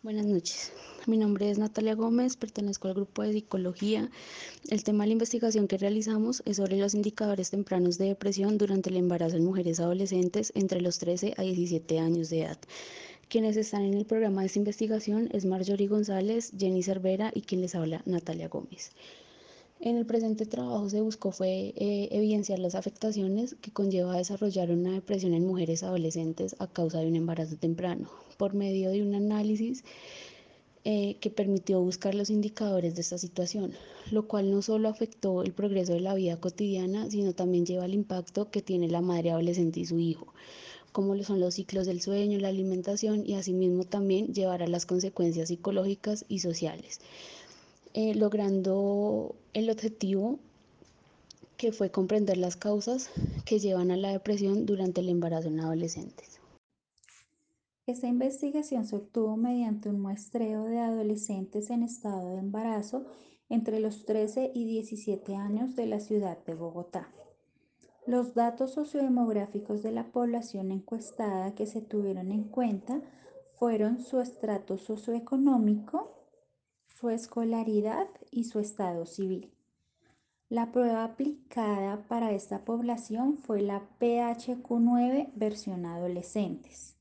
Buenas noches. Mi nombre es Natalia Gómez, pertenezco al grupo de psicología. El tema de la investigación que realizamos es sobre los indicadores tempranos de depresión durante el embarazo en mujeres adolescentes entre los 13 a 17 años de edad. Quienes están en el programa de esta investigación es Marjorie González, Jenny Cervera y quien les habla Natalia Gómez. En el presente trabajo se buscó fue eh, evidenciar las afectaciones que conlleva desarrollar una depresión en mujeres adolescentes a causa de un embarazo temprano, por medio de un análisis eh, que permitió buscar los indicadores de esta situación, lo cual no solo afectó el progreso de la vida cotidiana, sino también lleva al impacto que tiene la madre adolescente y su hijo, como lo son los ciclos del sueño, la alimentación y asimismo también llevará las consecuencias psicológicas y sociales. Eh, logrando el objetivo que fue comprender las causas que llevan a la depresión durante el embarazo en adolescentes. Esta investigación se obtuvo mediante un muestreo de adolescentes en estado de embarazo entre los 13 y 17 años de la ciudad de Bogotá. Los datos sociodemográficos de la población encuestada que se tuvieron en cuenta fueron su estrato socioeconómico, su escolaridad y su estado civil. La prueba aplicada para esta población fue la PHQ9 versión adolescentes.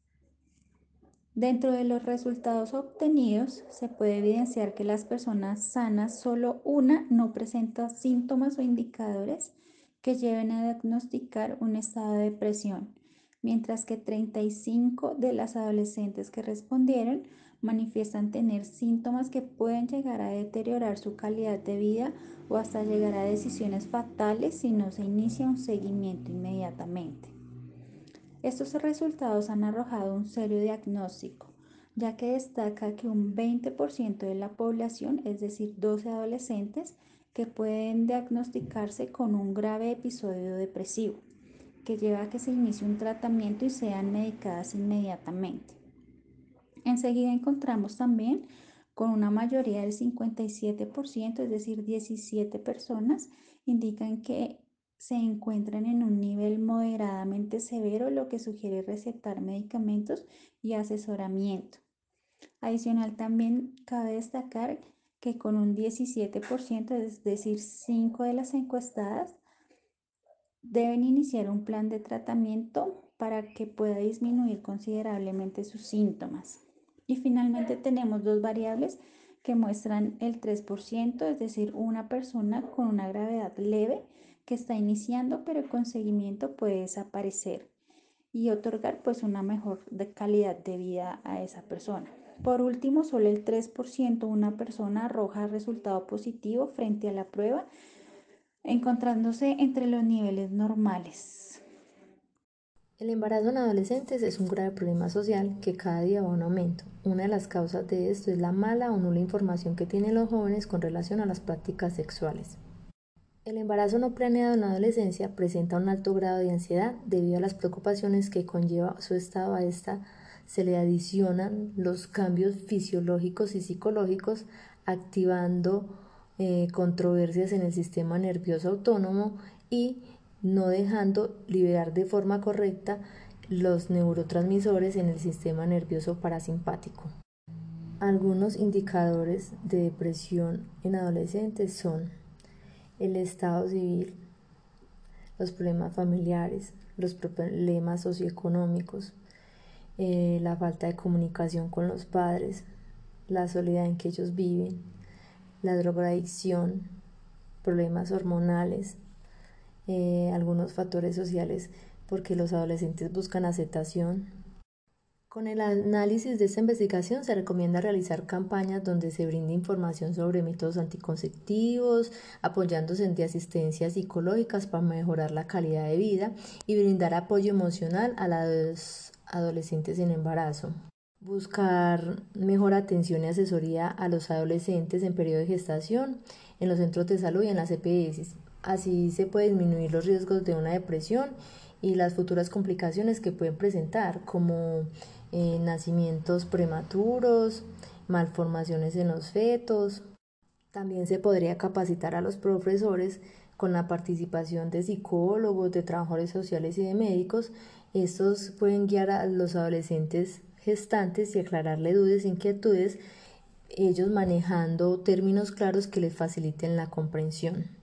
Dentro de los resultados obtenidos se puede evidenciar que las personas sanas solo una no presenta síntomas o indicadores que lleven a diagnosticar un estado de depresión, mientras que 35 de las adolescentes que respondieron manifiestan tener síntomas que pueden llegar a deteriorar su calidad de vida o hasta llegar a decisiones fatales si no se inicia un seguimiento inmediatamente. Estos resultados han arrojado un serio diagnóstico, ya que destaca que un 20% de la población, es decir, 12 adolescentes, que pueden diagnosticarse con un grave episodio depresivo, que lleva a que se inicie un tratamiento y sean medicadas inmediatamente. Enseguida encontramos también con una mayoría del 57%, es decir, 17 personas, indican que se encuentran en un nivel moderadamente severo, lo que sugiere recetar medicamentos y asesoramiento. Adicional, también cabe destacar que con un 17%, es decir, 5 de las encuestadas, deben iniciar un plan de tratamiento para que pueda disminuir considerablemente sus síntomas. Y finalmente tenemos dos variables que muestran el 3%, es decir, una persona con una gravedad leve que está iniciando, pero con seguimiento puede desaparecer y otorgar pues una mejor calidad de vida a esa persona. Por último, solo el 3% una persona arroja resultado positivo frente a la prueba, encontrándose entre los niveles normales. El embarazo en adolescentes es un grave problema social que cada día va en aumento. Una de las causas de esto es la mala o nula información que tienen los jóvenes con relación a las prácticas sexuales. El embarazo no planeado en la adolescencia presenta un alto grado de ansiedad debido a las preocupaciones que conlleva su estado a esta se le adicionan los cambios fisiológicos y psicológicos activando eh, controversias en el sistema nervioso autónomo y no dejando liberar de forma correcta los neurotransmisores en el sistema nervioso parasimpático. Algunos indicadores de depresión en adolescentes son el estado civil, los problemas familiares, los problemas socioeconómicos, eh, la falta de comunicación con los padres, la soledad en que ellos viven, la drogadicción, problemas hormonales, eh, algunos factores sociales porque los adolescentes buscan aceptación. Con el análisis de esta investigación se recomienda realizar campañas donde se brinde información sobre métodos anticonceptivos, apoyándose en de asistencias psicológicas para mejorar la calidad de vida y brindar apoyo emocional a los adolescentes en embarazo. Buscar mejor atención y asesoría a los adolescentes en periodo de gestación en los centros de salud y en las EPS Así se puede disminuir los riesgos de una depresión y las futuras complicaciones que pueden presentar, como eh, nacimientos prematuros, malformaciones en los fetos. También se podría capacitar a los profesores con la participación de psicólogos, de trabajadores sociales y de médicos. Estos pueden guiar a los adolescentes gestantes y aclararle dudas e inquietudes, ellos manejando términos claros que les faciliten la comprensión.